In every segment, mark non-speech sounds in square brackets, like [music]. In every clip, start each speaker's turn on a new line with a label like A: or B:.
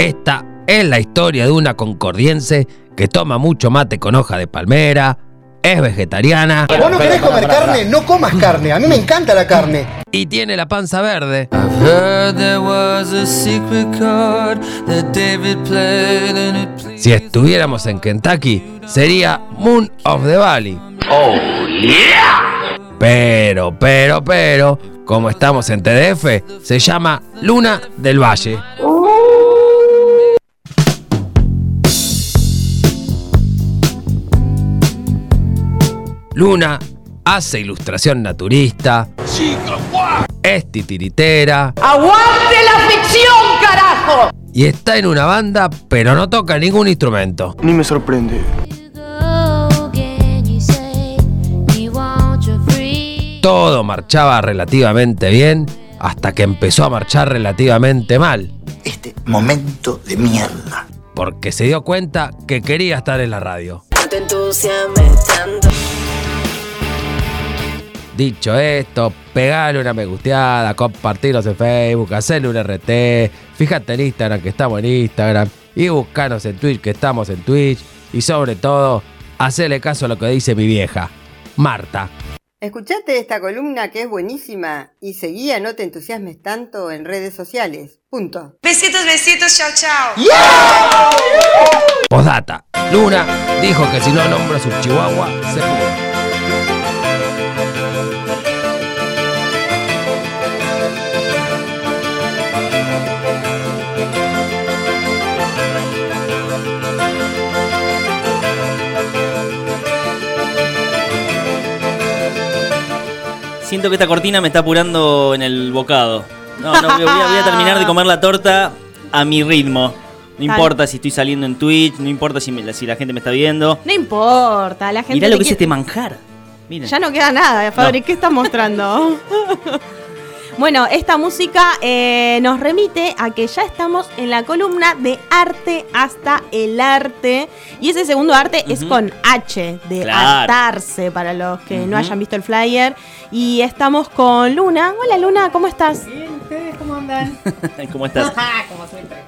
A: Esta es la historia de una concordiense que toma mucho mate con hoja de palmera, es vegetariana
B: Vos no querés comer carne, no comas carne. A mí me encanta la carne.
A: y tiene la panza verde.
C: I've heard there was a secret chord that David played and it pleased
A: Si estuviéramos en Kentucky, sería Moon of the Valley. Pero, pero, pero, como estamos en TDF, se llama Luna del Valle. Luna hace ilustración naturista. Es titiritera.
D: ¡Aguante la ficción, carajo!
A: Y está en una banda, pero no toca ningún instrumento.
B: Ni me sorprende.
A: Todo marchaba relativamente bien hasta que empezó a marchar relativamente mal,
E: Este momento de mierda.
A: porque se dio cuenta que quería estar en la radio.
D: te entusiasmes tanto.
A: Dicho esto, pegale una me gusteada, compartirnos en Facebook, hacerle un RT, fíjate en Instagram que estamos en Instagram y buscanos en Twitch que estamos en Twitch y sobre todo, hacerle caso a lo que dice mi vieja, Marta.
F: Escuchate esta columna que es buenísima y seguí a No te entusiasmes tanto en redes sociales. Punto.
G: Besitos, besitos, chao, chao.
A: Postdata, Luna dijo que si no nombra su chihuahua, se pudre.
H: Siento que esta cortina me está apurando en el bocado. No, no, voy a, voy a terminar de comer la torta a mi ritmo. No importa si estoy saliendo en Twitch, no importa si, me- si la gente me está viendo.
I: No importa, la gente.
H: Mirá lo que es
I: quiere-
H: este manjar. Miren.
I: Ya no queda nada, Fabri,
H: No.
I: ¿qué estás mostrando? [laughs] bueno, esta música eh, nos remite a que ya estamos en la columna de arte hasta el arte. Y ese segundo arte es con H, de
H: Claro.
I: hartarse, para los que no hayan visto el flyer. Y estamos con Luna. Hola Luna, ¿cómo estás?
F: ¿Ustedes cómo andan? [laughs]
H: ¿Cómo estás? [laughs]
F: Como siempre.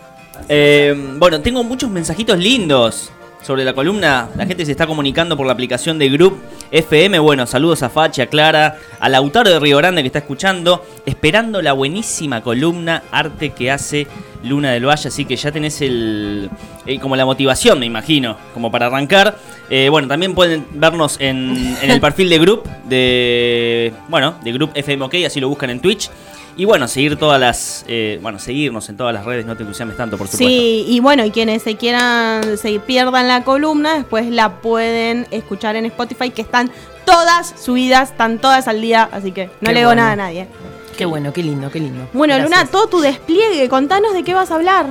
H: Eh, bueno, tengo muchos mensajitos lindos sobre la columna. La gente se está comunicando por la aplicación de Group FM. Bueno, saludos a Fachi, a Clara, a Lautaro de Río Grande que está escuchando, esperando la buenísima columna arte que hace Luna del Valle. Así que ya tenés el, como la motivación, me imagino, como para arrancar. Eh, bueno, también pueden vernos en, en el [laughs] perfil de Group de, bueno, de Group FM OK, así lo buscan en Twitch. Y bueno, seguir todas las, eh, bueno, seguirnos en todas las redes, no te entusiasmes tanto, por supuesto.
I: Sí, y bueno, y quienes se quieran, se pierdan la columna, después la pueden escuchar en Spotify, que están todas subidas, están todas al día, así que no
J: Qué
I: le digo
J: bueno.
I: nada a nadie.
J: Qué bueno, qué lindo, qué lindo.
I: Bueno,
J: Gracias.
I: Luna, todo tu despliegue, contanos de qué vas a hablar.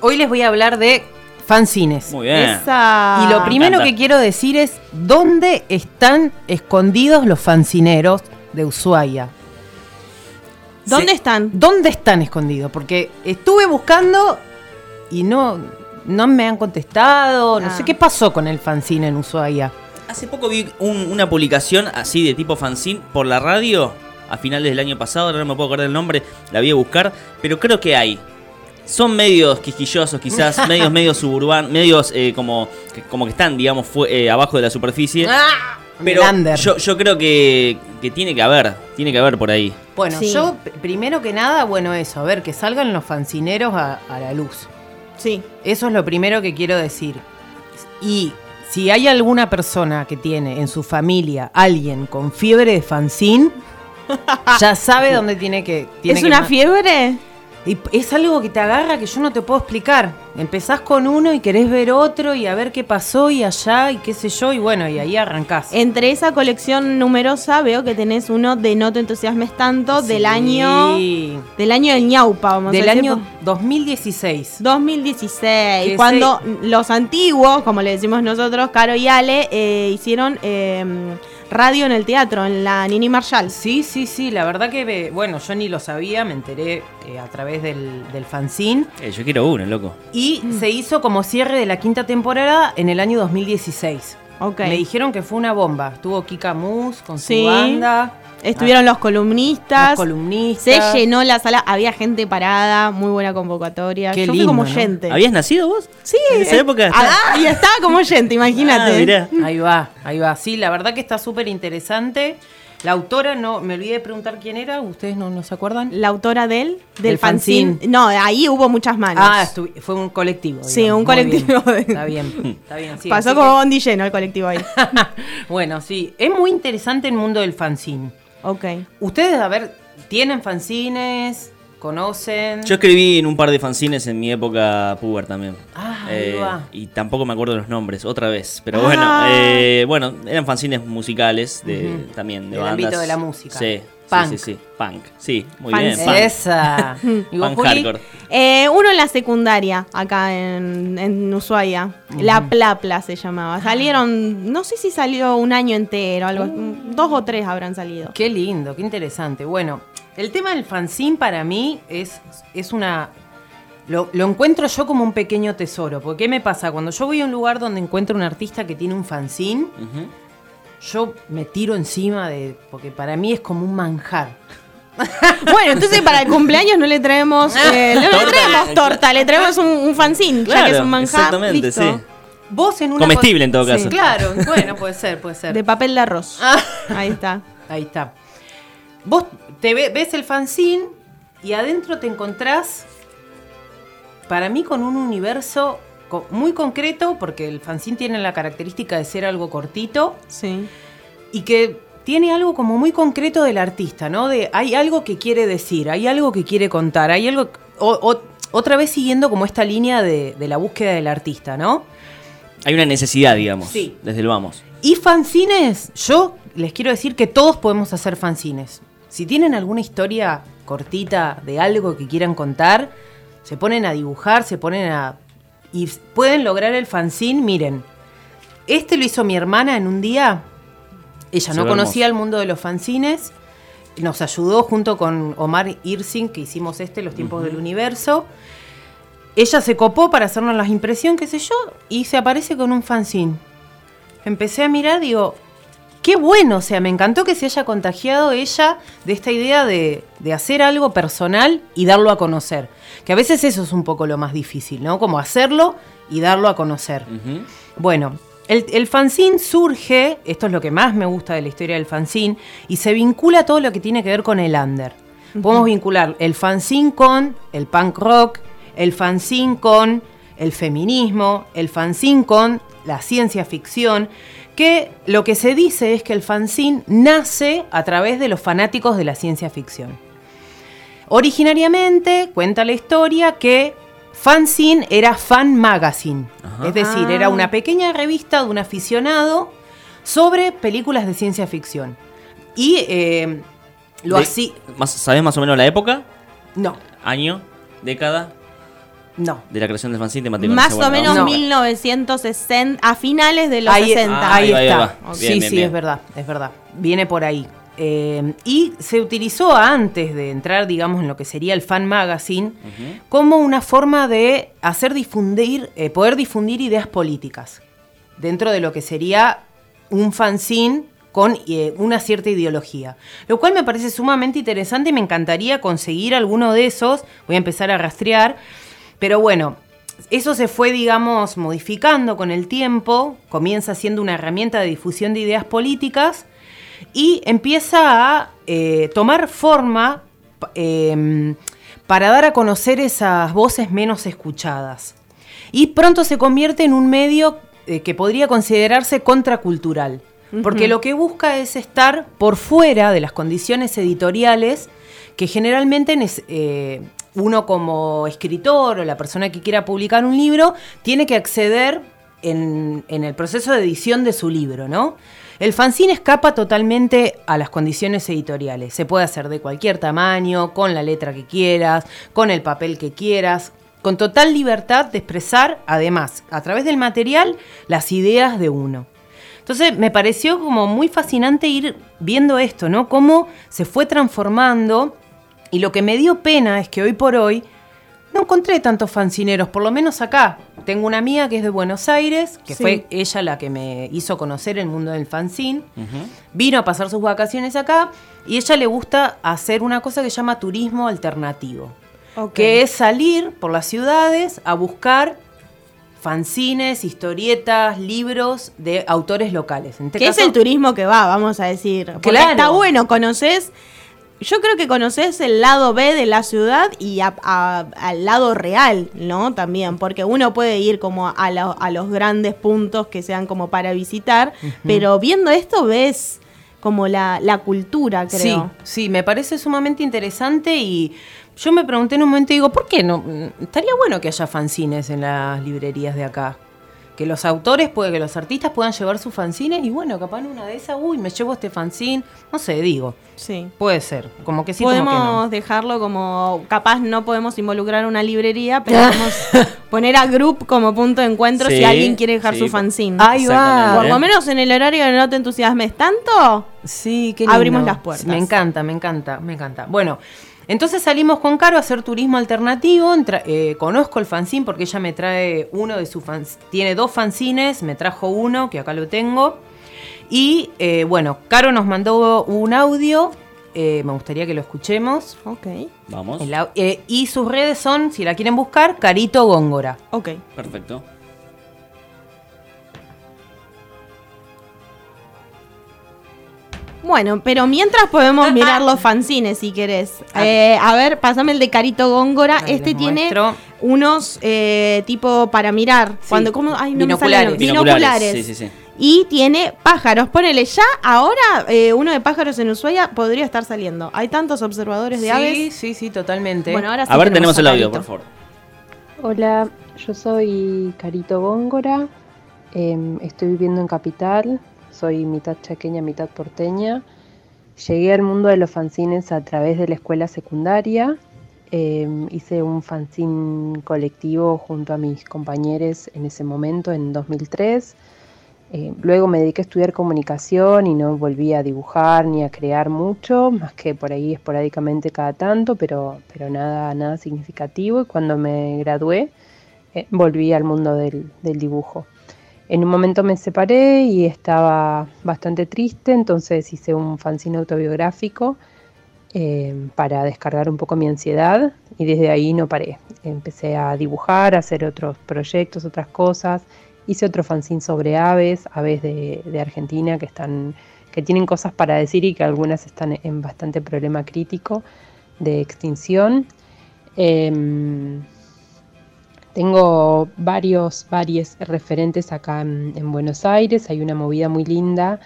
J: Hoy les voy a hablar de fanzines.
H: Muy bien.
I: Esa.
J: Y lo primero que quiero decir es dónde están escondidos los fancineros de Ushuaia.
I: ¿Dónde están?
J: ¿Dónde están escondidos? Porque estuve buscando y no, no me han contestado. No
I: Ah.
J: sé qué pasó con el fanzine en Ushuaia.
H: Hace poco vi un- una publicación así de tipo fanzine por la radio a finales del año pasado, ahora no me puedo acordar el nombre, la voy a buscar, pero creo que hay. Son medios quisquillosos quizás, [laughs] medios medios suburbanos, medios eh, como, que, como que están, digamos, fue- eh, abajo de la superficie.
J: Ah,
H: Pero yo, yo creo que, que tiene que haber, tiene que haber por ahí.
J: Bueno,
I: Sí.
J: yo primero que nada, bueno, eso, a ver, que salgan los fancineros a, a la luz.
I: Sí.
J: Eso es lo primero que quiero decir. Y si hay alguna persona que tiene en su familia alguien con fiebre de fanzine, [laughs] ya sabe dónde tiene que. Tiene
I: ¿Es
J: que
I: una fiebre?
J: Y es algo que te agarra que yo no te puedo explicar. Empezás con uno y querés ver otro y a ver qué pasó y allá y qué sé yo, y bueno, y ahí arrancás.
I: Entre esa colección numerosa veo que tenés uno de No te entusiasmes tanto del año del año del ñaupa, vamos
J: Del
I: a decir.
J: año 2016.
I: 2016,
J: Que
I: cuando los antiguos, como le decimos nosotros, Caro y Ale, eh, hicieron eh, radio en el teatro, en la Nini Marshall.
J: Sí, sí, sí, la verdad que, eh, bueno, yo ni lo sabía, me enteré eh, a través del, del fanzine.
H: Eh, yo quiero uno, loco.
J: Y se hizo como cierre de la quinta temporada en el año 2016.
I: Ok.
J: Me dijeron que fue una bomba. Estuvo Kika Mus con su
I: Sí.
J: banda.
I: Estuvieron los columnistas.
J: Los columnistas.
I: Se llenó la sala, había gente parada, muy buena convocatoria.
J: Qué
I: Yo
J: lindo,
I: fui como
J: ¿no?
I: oyente.
H: ¿Habías nacido vos?
I: Sí,
H: En esa época.
I: ah, y estaba como oyente, [laughs] imagínate.
H: Ah, mirá.
J: Ahí va, ahí va. Sí, la verdad que está súper interesante. La autora, no, me olvidé de preguntar quién era, ¿ustedes no, no se acuerdan?
I: La autora del, del
J: Del
I: fanzine.
J: fanzine.
I: No, ahí hubo muchas manos.
J: Ah, fue un colectivo.
I: Sí, un colectivo
J: bien.
I: de-
J: Está bien, está bien. sí,
I: Pasó como bondi lleno el colectivo ahí.
J: que- [laughs] bueno, sí, es muy interesante el mundo del fanzine.
I: Ok.
J: Ustedes, a ver, ¿tienen fanzines? ¿Conocen?
H: Yo escribí en un par de fanzines en mi época puber también.
J: Ah, va.
H: y tampoco me acuerdo los nombres, otra vez. Pero
J: Ah.
H: bueno, eh, bueno, eran fanzines musicales de, también de
J: Del
H: bandas.
J: ámbito de la música.
H: Sí,
J: Punk.
H: sí, sí, sí. Punk. Sí, muy
I: Punk.
H: bien. Punk.
J: Esa. ¿Y vos,
H: Punk
J: Juli?
H: hardcore.
I: Eh, uno en la secundaria, acá en, en Ushuaia. La Plapla se llamaba. Salieron, no sé si salió un año entero, algo, dos o tres habrán salido.
J: Qué lindo, qué interesante. Bueno, el tema del fanzine para mí es, es una... Lo, lo encuentro yo como un pequeño tesoro. Porque ¿qué me pasa? Cuando yo voy a un lugar donde encuentro un artista que tiene un fanzine. Yo me tiro encima de... Porque para mí es como un manjar. [laughs]
I: Bueno, entonces para el cumpleaños no le traemos, eh, no le [laughs] traemos torta, le traemos un, un fanzine, ya que es
H: Claro,
I: un manjar.
H: exactamente,
I: listo.
H: sí.
J: Vos en una...
H: Comestible
J: co-
H: en todo caso.
J: Claro, [laughs] bueno, puede ser, puede ser.
I: De papel de arroz.
J: Ah.
I: Ahí está.
J: Ahí está. Vos te ve- ves el fanzine y adentro te encontrás, para mí, con un universo co- muy concreto, porque el fanzine tiene la característica de ser algo cortito
I: Sí.
J: y que tiene algo como muy concreto del artista, ¿no? De hay algo que quiere decir, hay algo que quiere contar, hay algo. o- o- otra vez siguiendo como esta línea de, de la búsqueda del artista, ¿no?
H: Hay una necesidad, digamos.
J: Sí.
H: Desde el vamos.
J: Y fanzines, yo les quiero decir que todos podemos hacer fanzines. Si tienen alguna historia cortita de algo que quieran contar, se ponen a dibujar, se ponen a... y pueden lograr el fanzine, miren. Este lo hizo mi hermana en un día. Ella no conocía el mundo de los fanzines. Nos ayudó junto con Omar Irsing, que hicimos este, Los tiempos del universo. Ella se copó para hacernos las impresión, qué sé yo, y se aparece con un fanzine. Empecé a mirar, digo, qué bueno, o sea, me encantó que se haya contagiado ella de esta idea de, de hacer algo personal y darlo a conocer. Que a veces eso es un poco lo más difícil, ¿no? Como hacerlo y darlo a conocer. Bueno, el, el fanzine surge, esto es lo que más me gusta de la historia del fanzine, y se vincula a todo lo que tiene que ver con el under. Podemos vincular el fanzine con el punk rock, el fanzine con el feminismo, el fanzine con la ciencia ficción, que lo que se dice es que el fanzine nace a través de los fanáticos de la ciencia ficción. Originariamente cuenta la historia que fanzine era fan magazine,
H: Ajá.
J: es decir,
I: Ah.
J: era una pequeña revista de un aficionado sobre películas de ciencia ficción. Y eh, lo así...
H: más- ¿Sabés más o menos la época?
J: No,
H: ¿Año? ¿Década?
J: No.
H: De la creación del fanzine.
I: Más o menos
J: No.
I: 1960, a finales de los
J: ahí,
I: 60.
H: Ah,
J: ahí
H: ahí
J: está. Sí,
H: Bien,
J: sí,
H: bien,
J: es verdad, es verdad. Viene por ahí. Eh, y se utilizó antes de entrar, digamos, en lo que sería el fan magazine, como una forma de hacer difundir, eh, poder difundir ideas políticas dentro de lo que sería un fanzine con eh, una cierta ideología. Lo cual me parece sumamente interesante y me encantaría conseguir alguno de esos. Voy a empezar a rastrear. Pero bueno, eso se fue, digamos, modificando con el tiempo. Comienza siendo una herramienta de difusión de ideas políticas y empieza a eh, tomar forma em, para dar a conocer esas voces menos escuchadas. Y pronto se convierte en un medio eh, que podría considerarse contracultural, porque lo que busca es estar por fuera de las condiciones editoriales que generalmente eh, uno como escritor o la persona que quiera publicar un libro tiene que acceder en, en el proceso de edición de su libro, ¿no? El fanzine escapa totalmente a las condiciones editoriales. Se puede hacer de cualquier tamaño, con la letra que quieras, con el papel que quieras, con total libertad de expresar, además, a través del material, las ideas de uno. Entonces me pareció como muy fascinante ir viendo esto, ¿no? Cómo se fue transformando y lo que me dio pena es que hoy por hoy no encontré tantos fancineros, por lo menos acá. tengo una amiga que es de Buenos Aires, que
I: Sí.
J: fue ella la que me hizo conocer el mundo del fanzine. Vino a pasar sus vacaciones acá y ella le gusta hacer una cosa que se llama turismo alternativo, que es salir por las ciudades a buscar fanzines, historietas, libros de autores locales. Este
I: Que es el turismo que va, vamos a decir. Porque
J: Claro.
I: está bueno, conoces. Yo creo que conoces el lado B de la ciudad y a- a- al lado real, ¿no? También, porque uno puede ir como a, a los grandes puntos que sean como para visitar, pero viendo esto ves como la, la cultura,
J: Sí,
I: creo.
J: sí, me parece sumamente interesante y yo me pregunté en un momento y digo, ¿por qué no? Mm, Estaría bueno que haya fanzines en las librerías de acá. Que los autores, puede, que los artistas puedan llevar sus fanzines y bueno, capaz en una de esas, uy, me llevo este fanzine. No sé, digo.
I: Sí.
J: Puede ser. Como que sí, como
I: podemos
J: que no.
I: dejarlo como, capaz no podemos involucrar una librería, pero podemos [laughs] poner a Group como punto de encuentro si alguien quiere dejar
H: sí.
I: su fanzine.
J: Ahí va.
I: Por lo menos en el horario que no te entusiasmes tanto,
J: Sí, qué
I: Abrimos
J: lindo.
I: las puertas.
J: Me encanta, me encanta, me encanta. Bueno, entonces salimos con Caro a hacer turismo alternativo. Entra- eh, conozco el fanzine porque ella me trae uno de sus fans. Tiene dos fanzines, me trajo uno, que acá lo tengo. Y eh, bueno, Caro nos mandó un audio. eh, me gustaría que lo escuchemos.
I: ok,
H: Vamos.
J: El eh, y sus redes son, si la quieren buscar, Carito Góngora.
I: ok.
H: Perfecto.
I: Bueno, pero mientras podemos mirar los fanzines si querés. Eh, a ver, pasame el de Carito Góngora.
J: Ahí
I: este tiene
J: muestro.
I: unos eh, tipo para mirar.
J: Sí.
I: Cuando, ¿cómo? Ay, no me
J: Binoculares.
I: Binoculares.
H: Sí, sí, sí.
I: Y tiene pájaros. Ponele ya, ahora eh, uno de pájaros en Ushuaia podría estar saliendo. Hay tantos observadores de
J: Sí,
I: aves.
J: sí, sí, totalmente.
I: Bueno, ahora sí
H: A ver, tenemos el audio,
I: Carito.
H: por favor.
K: Hola, yo soy Carito Góngora, em, estoy viviendo en Capital, soy mitad chaqueña, mitad porteña. Llegué al mundo de los fanzines a través de la escuela secundaria. em, hice un fanzine colectivo junto a mis compañeros en ese momento, en 2003. Eh, luego me dediqué a estudiar comunicación y no volví a dibujar ni a crear mucho, más que por ahí esporádicamente cada tanto, pero, pero nada, nada significativo. Y cuando me gradué, eh, volví al mundo del dibujo. En un momento me separé y estaba bastante triste, entonces hice un fanzine autobiográfico eh, para descargar un poco mi ansiedad y desde ahí no paré. Empecé a dibujar, a hacer otros proyectos, otras cosas. Hice otro fanzine sobre aves, aves de, Argentina que están que tienen cosas para decir y que algunas están en bastante problema crítico de extinción. Em, tengo varios, varios referentes acá en, en Buenos Aires. Hay una movida muy linda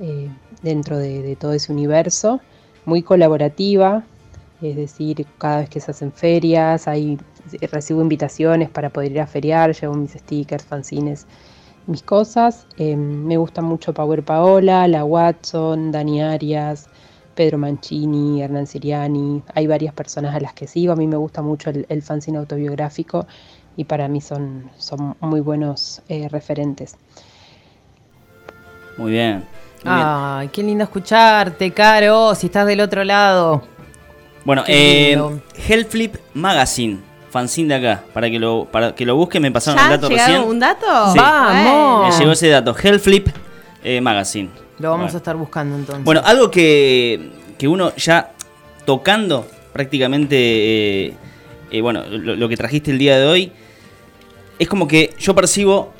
K: eh, dentro de, todo ese universo, muy colaborativa. Es decir, cada vez que se hacen ferias, hay, recibo invitaciones para poder ir a feriar, llevo mis stickers, fanzines, mis cosas. Eh, me gusta mucho Power Paola, La Watson, Dani Arias, Pedro Mancini, Hernán Siriani. Hay varias personas a las que sigo. A mí me gusta mucho el, el fanzine autobiográfico y para mí son, son muy buenos eh, referentes.
H: Muy bien. muy bien.
J: Ay, qué lindo escucharte, Caro, si estás del otro lado.
H: Bueno, eh. Hellflip Magazine, fanzine de acá, para que lo, para que lo busquen, me pasaron el
I: ¿Ya
H: dato
I: llegaron
H: recién.
I: un dato?
H: Sí.
J: Vamos.
H: Me llegó ese dato, Hellflip eh, Magazine.
J: Lo vamos
H: Bueno.
J: a estar buscando entonces.
H: Bueno, algo que, que uno ya tocando prácticamente, eh, eh, bueno, lo, lo que trajiste el día de hoy, es como que yo percibo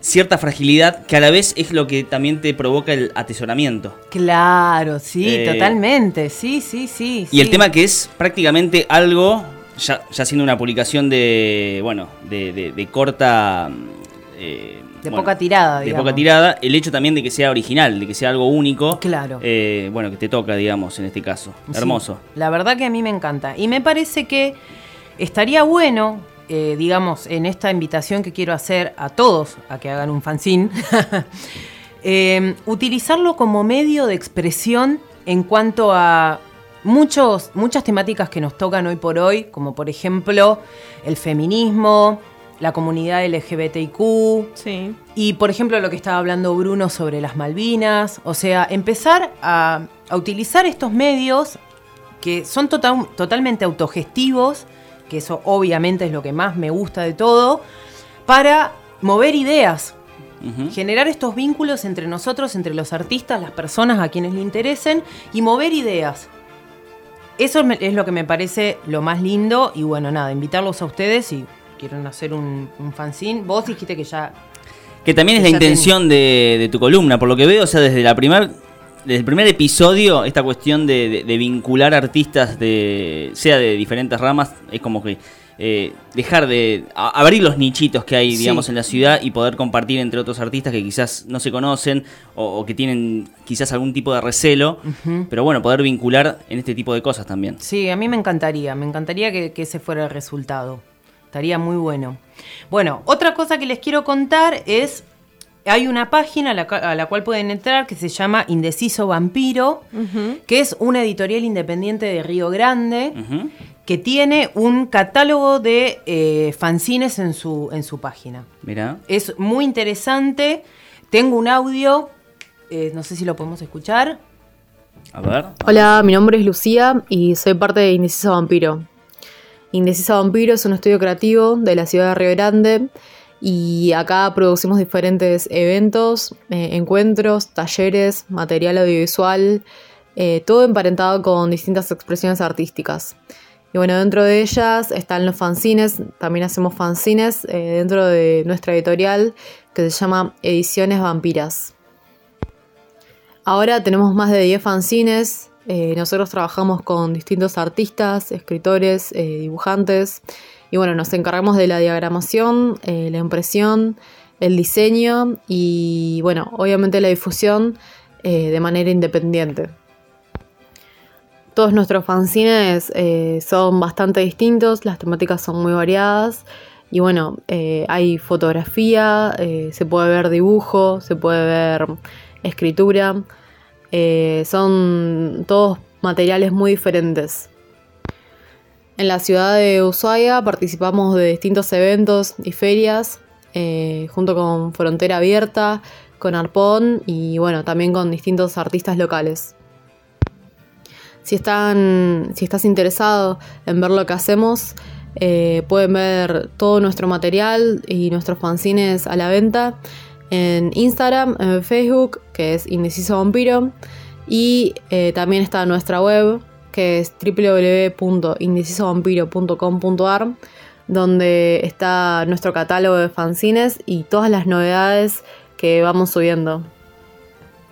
H: cierta fragilidad que a la vez es lo que también te provoca el atesoramiento.
J: Claro, sí,
H: Eh,
J: totalmente. Sí, sí, sí.
H: Y el tema que es prácticamente algo, ya, ya siendo una publicación de, bueno, de, de- de corta... eh,
J: De
H: bueno,
J: poca tirada,
H: De
J: digamos.
H: poca tirada, el hecho también de que sea original, de que sea algo único.
J: Claro.
H: eh, bueno, que te toca, digamos, en este caso.
J: Sí,
H: Hermoso.
J: La verdad que a mí me encanta. Y me parece que estaría bueno, eh, digamos, en esta invitación que quiero hacer a todos a que hagan un fanzine, [laughs] eh, utilizarlo como medio de expresión en cuanto a muchos, muchas temáticas que nos tocan hoy por hoy, como por ejemplo el feminismo, la comunidad LGBTIQ,
I: Sí.
J: y por ejemplo lo que estaba hablando Bruno sobre las Malvinas, o sea, empezar a, a utilizar estos medios que son total- totalmente autogestivos, que eso obviamente es lo que más me gusta de todo, para mover ideas, generar estos vínculos entre nosotros, entre los artistas, las personas a quienes le interesen y mover ideas. Eso es lo que me parece lo más lindo y bueno, nada, invitarlos a ustedes si quieren hacer un, un fanzine. Vos dijiste que ya...
H: Que también es la intención de, de tu columna, por lo que veo, o sea, desde la primer, desde el primer episodio, esta cuestión de, de- de vincular artistas de, sea de diferentes ramas, es como que eh, dejar de a- abrir los nichitos que hay,
J: Sí.
H: digamos, en la ciudad y poder compartir entre otros artistas que quizás no se conocen o, o que tienen quizás algún tipo de recelo, pero bueno, poder vincular en este tipo de cosas también.
J: Sí, a mí me encantaría, me encantaría que, que ese fuera el resultado. Estaría muy bueno. Bueno, otra cosa que les quiero contar es, hay una página a la, ca- a la cual pueden entrar que se llama Indeciso Vampiro, que es una editorial independiente de Río Grande, que tiene un catálogo de eh, fanzines en su, en su página.
H: Mirá.
J: Es muy interesante. Tengo un audio, eh, no sé si lo podemos escuchar.
H: A ver.
L: Hola, mi nombre es Lucía y soy parte de Indecisa Vampiro. Indecisa Vampiro es un estudio creativo de la ciudad de Río Grande y acá producimos diferentes eventos, eh, encuentros, talleres, material audiovisual, eh, todo emparentado con distintas expresiones artísticas. Y bueno, dentro de ellas están los fanzines, también hacemos fanzines eh, dentro de nuestra editorial que se llama Ediciones Vampiras. Ahora tenemos más de 10 fanzines. nosotros trabajamos con distintos artistas, escritores, dibujantes. Y bueno, nos encargamos de la diagramación, eh, la impresión, el diseño y bueno, obviamente la difusión eh, de manera independiente. Todos nuestros fanzines eh, son bastante distintos, las temáticas son muy variadas y bueno, hay fotografía, se puede ver dibujo, se puede ver escritura, son todos materiales muy diferentes. En la ciudad de Ushuaia participamos de distintos eventos y ferias, eh, junto con Frontera Abierta, con Arpón y bueno, también con distintos artistas locales. Si, están, si estás interesado en ver lo que hacemos, eh, pueden ver todo nuestro material y nuestros fanzines a la venta en Instagram, en Facebook, que es Indeciso Vampiro, y eh, también está nuestra web, que es www.indecisovampiro.com.ar, donde está nuestro catálogo de fanzines y todas las novedades que vamos subiendo.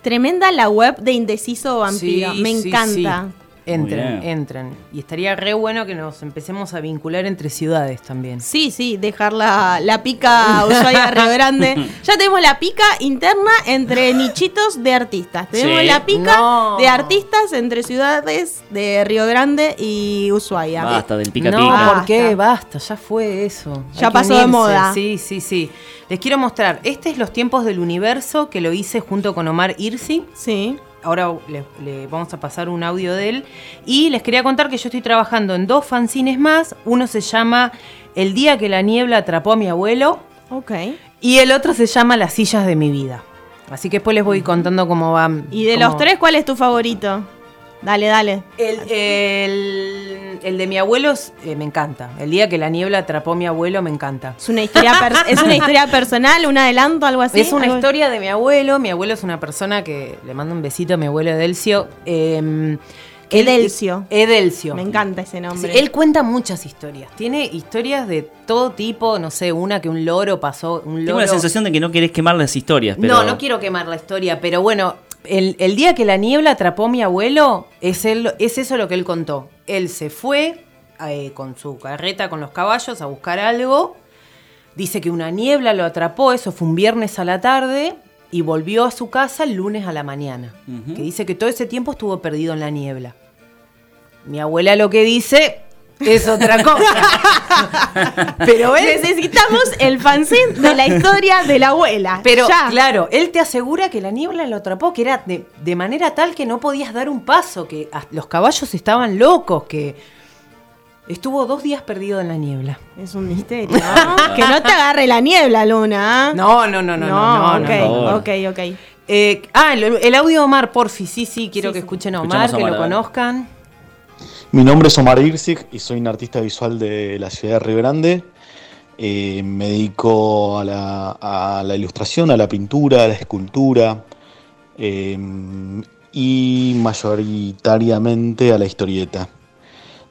I: Tremenda la web de Indeciso Vampiro.
J: Sí,
I: Me
J: sí,
I: encanta.
J: sí. Entren, entren. Y estaría re bueno que nos empecemos a vincular entre ciudades también.
I: Sí, sí, dejar la, la pica [laughs] Ushuaia Río Grande. Ya tenemos la pica interna entre [laughs] nichitos de artistas. Tenemos
H: Sí.
I: la pica
J: No.
I: de artistas entre ciudades de Río Grande y Ushuaia.
H: Basta del pica
J: no,
H: pica.
J: ¿por qué? Basta, ya fue eso.
I: Ya pasó de moda.
J: Sí, sí, sí. Les quiero mostrar. Este es Los Tiempos del Universo, que lo hice junto con Omar Irsi.
I: Sí.
J: Ahora le, le vamos a pasar un audio de él. Y les quería contar que yo estoy trabajando en dos fanzines más. Uno se llama El día que la niebla atrapó a mi abuelo.
I: Ok.
J: Y el otro se llama Las sillas de mi vida. Así que después les voy contando cómo van.
I: Y de
J: cómo-
I: los tres, ¿cuál es tu favorito? Dale, dale.
J: El, el- el de mi abuelo eh, me encanta. El día que la niebla atrapó a mi abuelo me encanta.
I: Es una historia, per- [laughs] es una historia personal, un adelanto, algo así.
J: Es una
I: Algo-
J: historia de mi abuelo. Mi abuelo es una persona que le mando un besito a mi abuelo Edelcio. eh,
I: Edelcio.
J: Edelcio.
I: Me encanta ese nombre.
J: Sí, él cuenta muchas historias. Tiene historias de todo tipo. No sé, una que un loro pasó. Un
H: Tengo la sensación de que no querés quemar las historias, pero...
J: No, no quiero quemar la historia, pero bueno, el, el día que la niebla atrapó a mi abuelo, es, él, es eso lo que él contó. Él se fue eh, con su carreta, con los caballos, a buscar algo. Dice que una niebla lo atrapó, eso fue un viernes a la tarde, y volvió a su casa el lunes a la mañana. Que dice que todo ese tiempo estuvo perdido en la niebla. Mi abuela lo que dice es otra cosa. [laughs] Pero él,
I: Necesitamos el fanzine de la historia de la abuela.
J: Pero
I: Ya.
J: claro, él te asegura que la niebla lo atrapó, que era de, de manera tal que no podías dar un paso, que los caballos estaban locos, que estuvo dos días perdido en la niebla.
I: Es un misterio. ¿no? [laughs] que no te agarre la niebla, Luna.
J: No, no, no, no, no, no,
I: ok,
J: no.
I: ok, ok.
J: Eh, ah, el, el audio de Omar, porfi, sí, sí, quiero que escuchen a Omar,
H: Escuchamos a
J: que
H: Omar,
J: lo conozcan.
M: Mi nombre es Omar Irsig y soy un artista visual de la ciudad de Río Grande. Eh, me dedico a la, ilustración, a la pintura, a la escultura eh, y mayoritariamente a la historieta.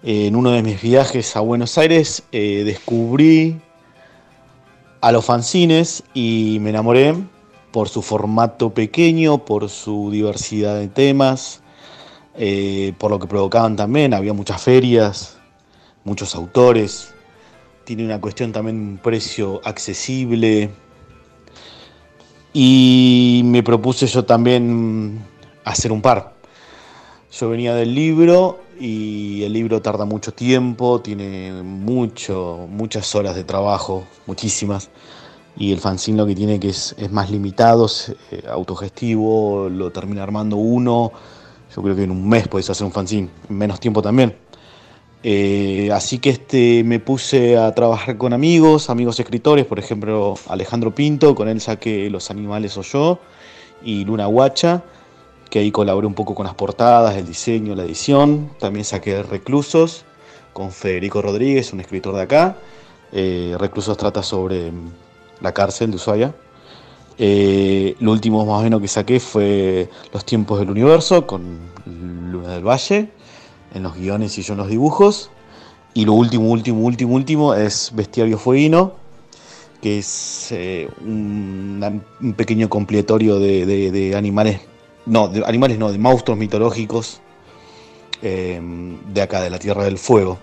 M: En uno de mis viajes a Buenos Aires eh, descubrí a los fanzines y me enamoré por su formato pequeño, por su diversidad de temas, eh, por lo que provocaban también. Había muchas ferias, muchos autores. Tiene una cuestión también un precio accesible. Y me propuse yo también hacer un par. Yo venía del libro y el libro tarda mucho tiempo, tiene mucho, muchas horas de trabajo, muchísimas. Y el fanzine lo que tiene que es, más limitado, es eh, autogestivo, lo termina armando uno. Yo creo que en un mes podés hacer un fanzine, en menos tiempo también. Eh, así que este, me puse a trabajar con amigos, amigos escritores, por ejemplo Alejandro Pinto, con él saqué Los Animales o Yo, y Luna Guacha, que ahí colaboré un poco con las portadas, el diseño, la edición. También saqué Reclusos con Federico Rodríguez, un escritor de acá. Eh, Reclusos trata sobre la cárcel de Ushuaia. Eh, lo último más o menos que saqué fue Los tiempos del universo con Luna del Valle en los guiones y yo en los dibujos. Y lo último, último, último, último es Bestiario Fueguino, que es eh, un, pequeño compilatorio de, animales, no, de animales no, de monstruos mitológicos eh, de acá, de la Tierra del Fuego.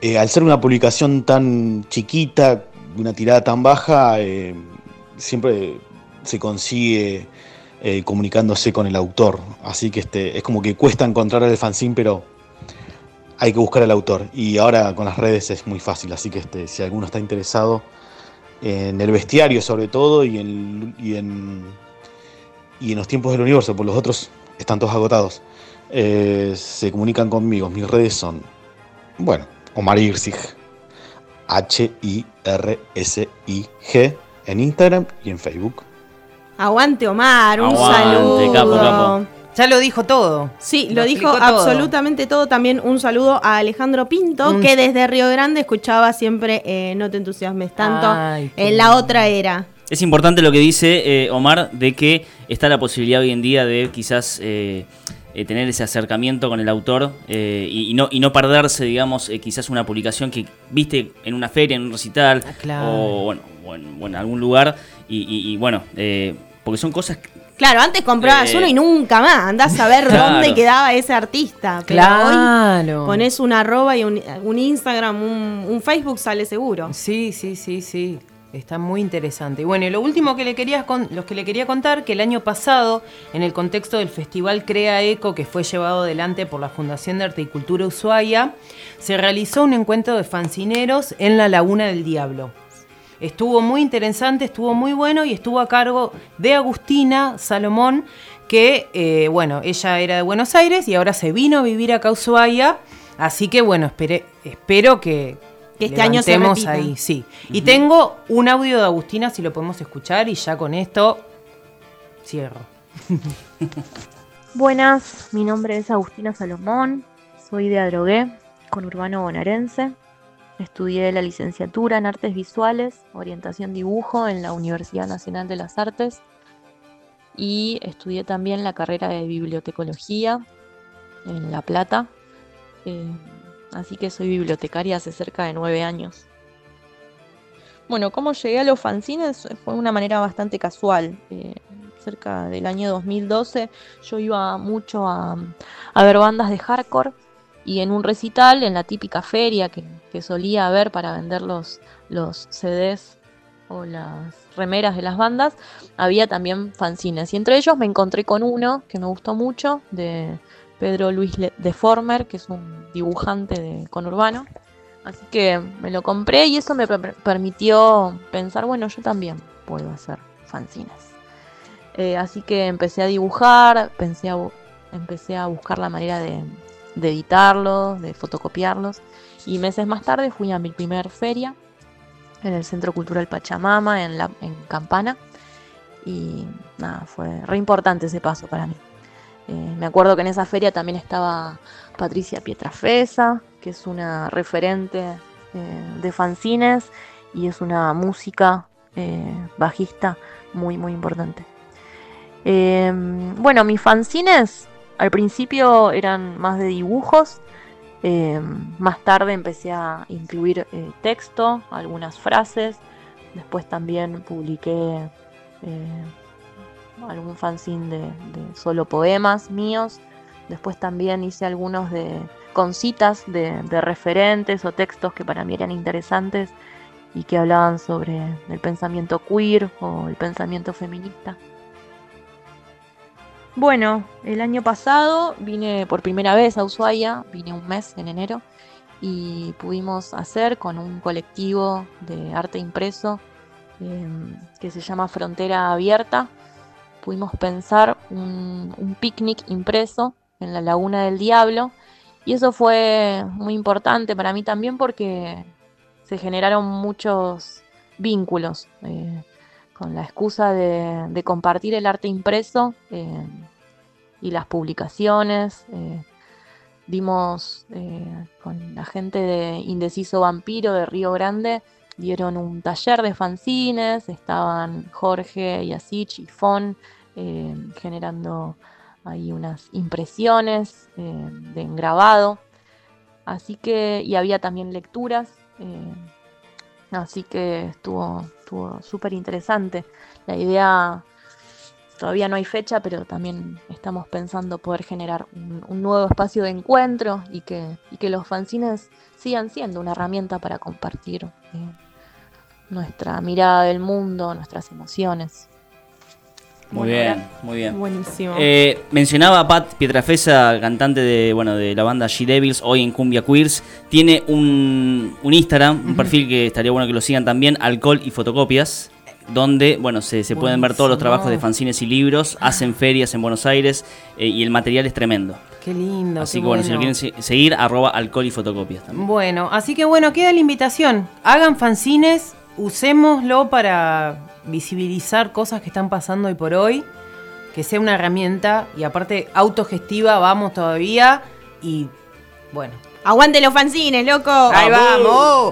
M: Eh, al ser una publicación tan chiquita, una tirada tan baja, eh, siempre se consigue eh, comunicándose con el autor. Así que este, es como que cuesta encontrar el fanzine, pero hay que buscar al autor. Y ahora con las redes es muy fácil, así que este, si alguno está interesado en el bestiario sobre todo y en, y en, y en los tiempos del universo, por los otros están todos agotados, eh, se comunican conmigo. Mis redes son, bueno, Omar Irsig, H-I-R-S-I-G en Instagram y en Facebook.
I: Aguante Omar, un
H: Aguante,
I: saludo.
H: capo, capo.
J: Ya lo dijo todo.
I: Sí,
J: Lo
I: lo, dijo
J: todo.
I: absolutamente todo. También un saludo a Alejandro Pinto, que desde Río Grande escuchaba siempre eh, No te entusiasmes tanto.
J: Ay, qué
I: en la otra era.
H: Es importante lo que dice eh, Omar de que está la posibilidad hoy en día de quizás eh, eh, tener ese acercamiento con el autor eh, y, y no, y no perderse, digamos, eh, quizás una publicación que viste en una feria, en un recital
J: claro.
H: o, bueno, o en, o en algún lugar. Y, y- y, bueno, eh, porque son cosas
I: Claro, antes comprabas
H: Eh,
I: uno y nunca más. Andás a ver
H: Claro.
I: dónde quedaba ese artista. Pero
J: Claro.
I: hoy pones un arroba y un, un Instagram, un, un Facebook, sale seguro.
J: Sí, sí, sí, sí. Está muy interesante. Y bueno, y lo último que le quería los que le quería contar, que el año pasado, en el contexto del Festival Crea Eco, que fue llevado adelante por la Fundación de Arte y Cultura Ushuaia, se realizó un encuentro de fancineros en la Laguna del Diablo. Estuvo muy interesante, estuvo muy bueno y estuvo a cargo de Agustina Salomón, que, eh, bueno, ella era de Buenos Aires y ahora se vino a vivir acá a Ushuaia. Así que, bueno, espero que,
I: Que este año se repita.
J: ahí, sí. Y tengo un audio de Agustina, si lo podemos escuchar, y ya con esto cierro. [laughs]
N: Buenas, mi nombre es Agustina Salomón, soy de Adrogué, conurbano bonaerense. Estudié la licenciatura en Artes Visuales, orientación dibujo en la Universidad Nacional de las Artes y estudié también la carrera de bibliotecología en La Plata. Eh, así que soy bibliotecaria hace cerca de nueve años. Bueno, cómo llegué a los fanzines fue de una manera bastante casual. Eh, cerca del año 2012 yo iba mucho a, ver bandas de hardcore y en un recital, en la típica feria que, que solía haber para vender los, los CDs o las remeras de las bandas, había también fanzines. Y entre ellos me encontré con uno que me gustó mucho, de Pedro Luis de Former, que es un dibujante de conurbano. Así que me lo compré y eso me per- permitió pensar, bueno, yo también puedo hacer fanzines. Eh, así que empecé a dibujar, pensé a empecé a buscar la manera de, editarlos, de fotocopiarlos. Y meses más tarde fui a mi primer feria en el Centro Cultural Pachamama, en, la, Campana. Y nada, fue re importante ese paso para mí. Eh, me acuerdo que en esa feria también estaba Patricia Pietrafesa, que es una referente eh, de fanzines y es una música eh, bajista muy, muy importante. Eh, bueno, mis fanzines al principio eran más de dibujos. eh, más tarde empecé a incluir texto, algunas frases. Después también publiqué algún fanzine de, solo poemas míos. Después también hice algunos de con citas de, referentes o textos que para mí eran interesantes y que hablaban sobre el pensamiento queer o el pensamiento feminista. Bueno, el año pasado vine por primera vez a Ushuaia, vine un mes en enero y pudimos hacer con un colectivo de arte impreso eh, que se llama Frontera Abierta, pudimos pensar un, picnic impreso en la Laguna del Diablo y eso fue muy importante para mí también porque se generaron muchos vínculos eh, con la excusa de, compartir el arte impreso eh, y las publicaciones. eh, dimos eh, con la gente de Indeciso Vampiro de Río Grande, dieron un taller de fanzines, estaban Jorge, Yasich y Fon eh, generando ahí unas impresiones eh, de engrabado. Así que, y había también lecturas. eh, así que estuvo estuvo súper interesante. La idea, todavía no hay fecha, pero también estamos pensando poder generar un, nuevo espacio de encuentro y que, y que los fanzines sigan siendo una herramienta para compartir nuestra mirada del mundo, nuestras emociones.
H: Muy bien, muy bien.
I: Buenísimo.
H: Eh, mencionaba a Pat Pietrafesa, cantante de, bueno, de la banda She Devils, hoy en Cumbia Queers. Tiene un, un Instagram, un perfil que estaría bueno que lo sigan también, Alcohol y Fotocopias, donde bueno, se, se pueden ver todos los trabajos de fanzines y libros. Hacen ferias en Buenos Aires eh, y el material es tremendo.
J: Qué lindo.
H: Así
J: qué
H: que bueno, si lo
J: bueno.
H: quieren se- seguir, arroba alcohol y fotocopias también.
J: Bueno, así que bueno, queda la invitación. Hagan fanzines, usémoslo para visibilizar cosas que están pasando hoy por hoy. Que sea una herramienta y aparte autogestiva, vamos todavía. Y bueno.
I: Aguante los fanzines, loco.
J: Ahí vamos.